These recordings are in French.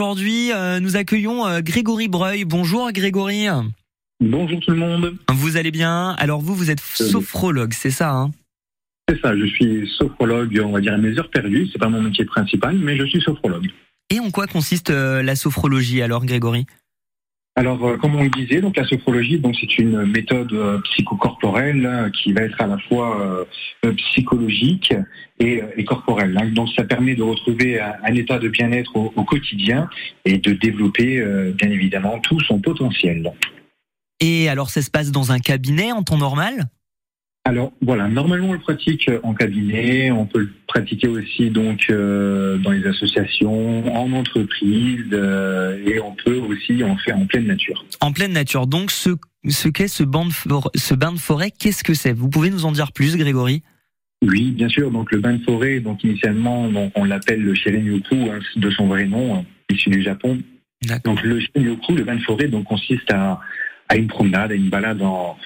Aujourd'hui, euh, nous accueillons euh, Grégory Breuil. Bonjour Grégory. Bonjour tout le monde. Vous allez bien? Alors vous, vous êtes sophrologue, c'est ça hein? C'est ça, je suis sophrologue, on va dire à mes heures perdues. C'est pas mon métier principal, mais je suis sophrologue. Et en quoi consiste euh, la sophrologie alors Grégory? Alors, euh, comme on le disait, la sophrologie, c'est une méthode euh, psychocorporelle hein, qui va être à la fois euh, psychologique et, corporelle. Hein. Donc, ça permet de retrouver un, état de bien-être au, quotidien et de développer, bien évidemment, tout son potentiel. Et alors, ça se passe dans un cabinet en temps normal? Alors voilà, normalement on le pratique en cabinet, on peut le pratiquer aussi donc euh, dans les associations, en entreprise, euh, et on peut aussi en faire en pleine nature. En pleine nature. Donc ce, ce qu'est ce, bain de forêt, ce bain de forêt, qu'est-ce que c'est? Vous pouvez nous en dire plus, Grégory? Oui, bien sûr. Donc le bain de forêt, donc initialement, on l'appelle le Shirin-yoku, hein, de son vrai nom, hein, issu du Japon. Donc le Shirin-yoku, le bain de forêt, donc consiste à, à une promenade, à une balade en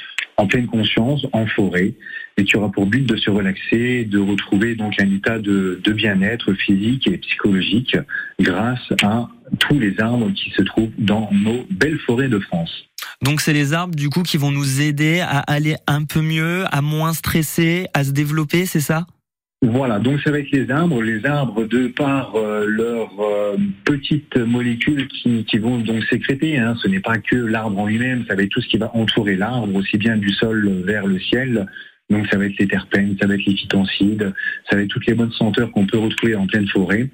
en pleine conscience, en forêt, et qui aura pour but de se relaxer, de retrouver donc un état de, bien-être physique et psychologique grâce à tous les arbres qui se trouvent dans nos belles forêts de France. Donc c'est les arbres du coup qui vont nous aider à aller un peu mieux, à moins stresser, à se développer, c'est ça? Voilà, donc ça va être les arbres. Les arbres, de par euh, leurs euh, petites molécules qui, vont donc sécréter, hein. ce n'est pas que l'arbre en lui-même, ça va être tout ce qui va entourer l'arbre, aussi bien du sol vers le ciel. Donc ça va être les terpènes, ça va être les phytoncides, ça va être toutes les bonnes senteurs qu'on peut retrouver en pleine forêt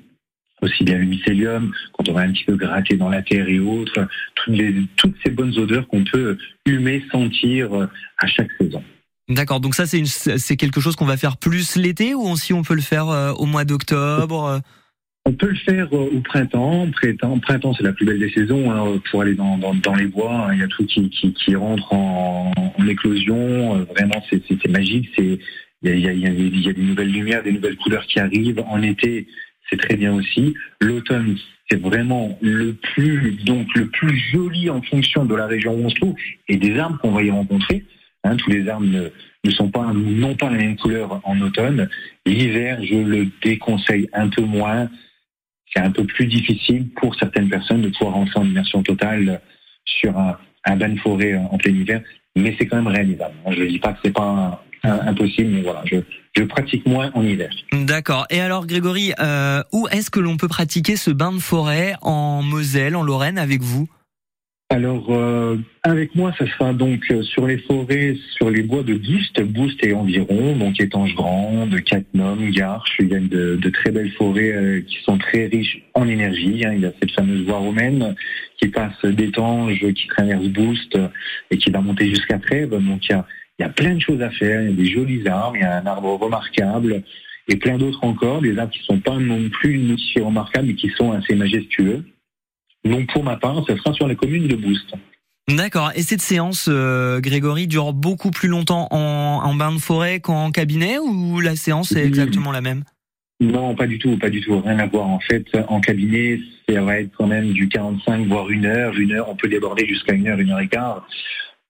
aussi bien le mycélium, quand on va un petit peu gratter dans la terre et autres, toutes, ces bonnes odeurs qu'on peut humer, sentir à chaque saison. D'accord, donc ça c'est c'est quelque chose qu'on va faire plus l'été ou aussi on peut le faire euh, au mois d'octobre euh? On peut le faire euh, au printemps. Printemps, c'est la plus belle des saisons hein, pour aller dans, les bois. Hein. Il y a tout qui, qui, qui rentre en, éclosion. Vraiment, c'est magique. C'est il y a, y a, il y a des nouvelles lumières, des nouvelles couleurs qui arrivent. En été, c'est très bien aussi. L'automne, c'est vraiment le plus donc le plus joli en fonction de la région où on se trouve et des arbres qu'on va y rencontrer. Hein, tous les arbres ne, sont pas non pas la même couleur en automne. L'hiver, je le déconseille un peu moins. C'est un peu plus difficile pour certaines personnes de pouvoir rentrer en immersion totale sur un, bain de forêt en plein hiver, mais c'est quand même réalisable. Je ne dis pas que c'est pas impossible, mais voilà, je, pratique moins en hiver. D'accord. Et alors, Grégory, euh, où est-ce que l'on peut pratiquer ce bain de forêt en Moselle, en Lorraine, avec vous? Alors, euh, avec moi, ça sera donc euh, sur les forêts, sur les bois de Boost, Boost et environ, donc Étange Grande, Catnum, Garches. Il y a de, de très belles forêts euh, qui sont très riches en énergie. Hein. Il y a cette fameuse voie romaine qui passe d'Étange, qui traverse Boost et qui va monter jusqu'à Trèves. Donc, il y, a, il y a plein de choses à faire. Il y a des jolis arbres, il y a un arbre remarquable et plein d'autres encore. Des arbres qui sont pas non plus si remarquables, mais qui sont assez majestueux. Donc pour ma part, ce sera sur les communes de Boost. D'accord. Et cette séance, euh, Grégory, dure beaucoup plus longtemps en, bain de forêt qu'en cabinet ou la séance est exactement la même? Non, pas du tout, pas du tout. Rien à voir. En fait, en cabinet, ça va être quand même du 45 voire une heure. Une heure, on peut déborder jusqu'à une heure, une heure et quart.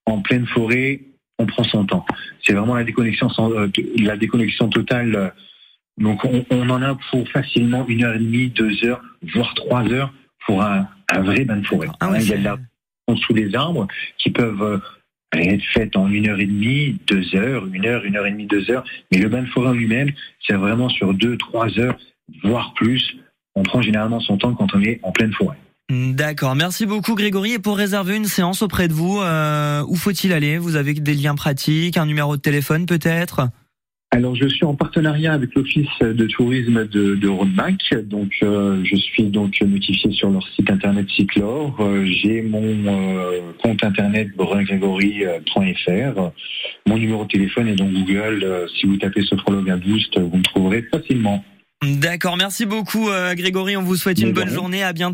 En pleine forêt, on prend son temps. C'est vraiment la déconnexion, euh, la déconnexion totale. Donc on, on en a pour facilement une heure et demie, deux heures, voire trois heures pour un, un vrai bain de forêt. Ah il y a de la sous les arbres qui peuvent euh, être faites en une heure et demie, deux heures, une heure, une heure et demie, deux heures. Mais le bain de forêt lui-même, c'est vraiment sur deux, trois heures, voire plus. On prend généralement son temps quand on est en pleine forêt. D'accord, merci beaucoup Grégory. Et pour réserver une séance auprès de vous, euh, où faut-il aller? Vous avez des liens pratiques, un numéro de téléphone peut-être? Alors, je suis en partenariat avec l'Office de tourisme de, de Rodemack. Donc, euh, je suis donc notifié sur leur site internet Cyclor. Euh, j'ai mon euh, compte internet brungrégory.fr. Mon numéro de téléphone est dans Google. si vous tapez sophrologue à Boost, vous me trouverez facilement. D'accord, merci beaucoup Grégory. On vous souhaite une bonne journée. À bientôt.